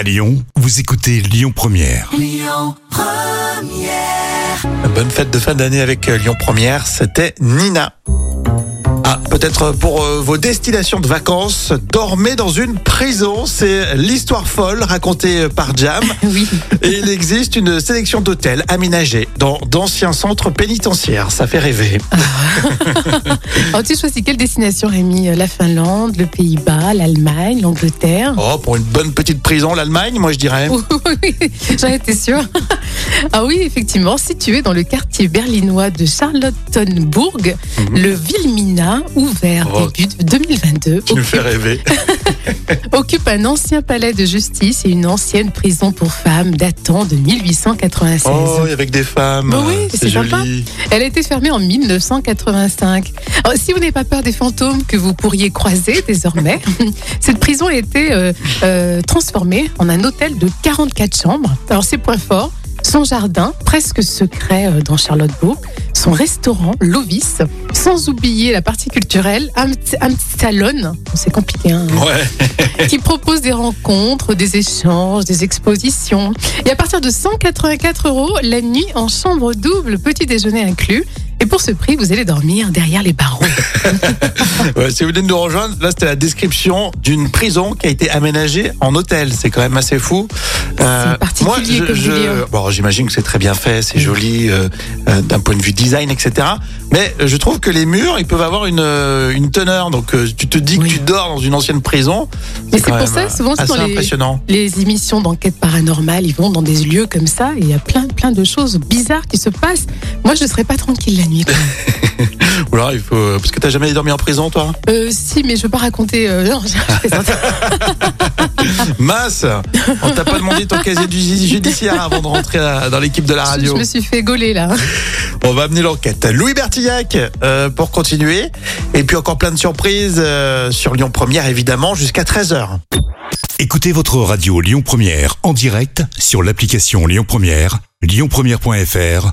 À Lyon, vous écoutez Lyon Première. Bonne fête de fin d'année avec euh, Lyon Première, c'était Nina. Ah, peut-être pour euh, vos destinations de vacances, dormez dans une prison. C'est l'histoire folle racontée par Jam. Oui. Et il existe une sélection d'hôtels aménagés dans d'anciens centres pénitentiaires. Ça fait rêver. Alors, tu choisis quelle destination, Rémi? La Finlande, le Pays-Bas, l'Allemagne, l'Angleterre? Oh, pour une bonne petite prison, l'Allemagne, moi je dirais. Oui, j'en étais sûre. Ah oui, effectivement, situé dans le quartier berlinois de Charlottenburg, le Wilmina, ouvert Mhm. Oh. début 2022, Tu me fais occupe, rêver. occupe un ancien palais de justice et une ancienne prison pour femmes datant de 1896. Oh, avec des femmes. Bah oui, c'est c'est sympa. joli. Elle a été fermée en 1985. Alors, si vous n'avez pas peur des fantômes que vous pourriez croiser désormais, cette prison a été euh, euh, transformée en un hôtel de 44 chambres. Alors ses points forts, son jardin presque secret euh, dans Charlottebourg, son restaurant, l'Ovis, sans oublier la partie culturelle, un, petit- un petit salon, c'est compliqué, hein, Ouais. qui propose des rencontres, des échanges, des expositions. Et à partir de 184 euros, la nuit en chambre double, petit déjeuner inclus. Et pour ce prix, vous allez dormir derrière les barreaux. Ouais, si vous venez de nous rejoindre, là c'était la description d'une prison qui a été aménagée en hôtel. C'est quand même assez fou. Euh, particulier moi, bon, j'imagine que c'est très bien fait, c'est joli euh, euh, d'un point de vue design, etc. Mais je trouve que les murs, ils peuvent avoir une, euh, une teneur. Donc euh, tu te dis Oui. que tu dors dans une ancienne prison. Mais c'est quand pour même, ça, souvent, c'est dans impressionnant. Les émissions d'enquête paranormale, ils vont dans des lieux comme ça et il y a plein, plein de choses bizarres qui se passent. Moi, je ne serais pas tranquille la nuit. quoi. Ou alors il faut parce que t'as jamais dormi en prison, toi? Euh, si, mais je veux pas raconter. euh, non, je plaisante. Mince On t'a pas demandé ton casier du judiciaire avant de rentrer à- dans l'équipe de la je, radio. je me suis fait gauler là. On va amener l'enquête. Louis Bertillac euh, pour continuer. Et puis encore plein de surprises euh, sur Lyon Première, évidemment, jusqu'à 13h. Écoutez votre radio Lyon Première en direct sur l'application Lyon Première, lyonpremière.fr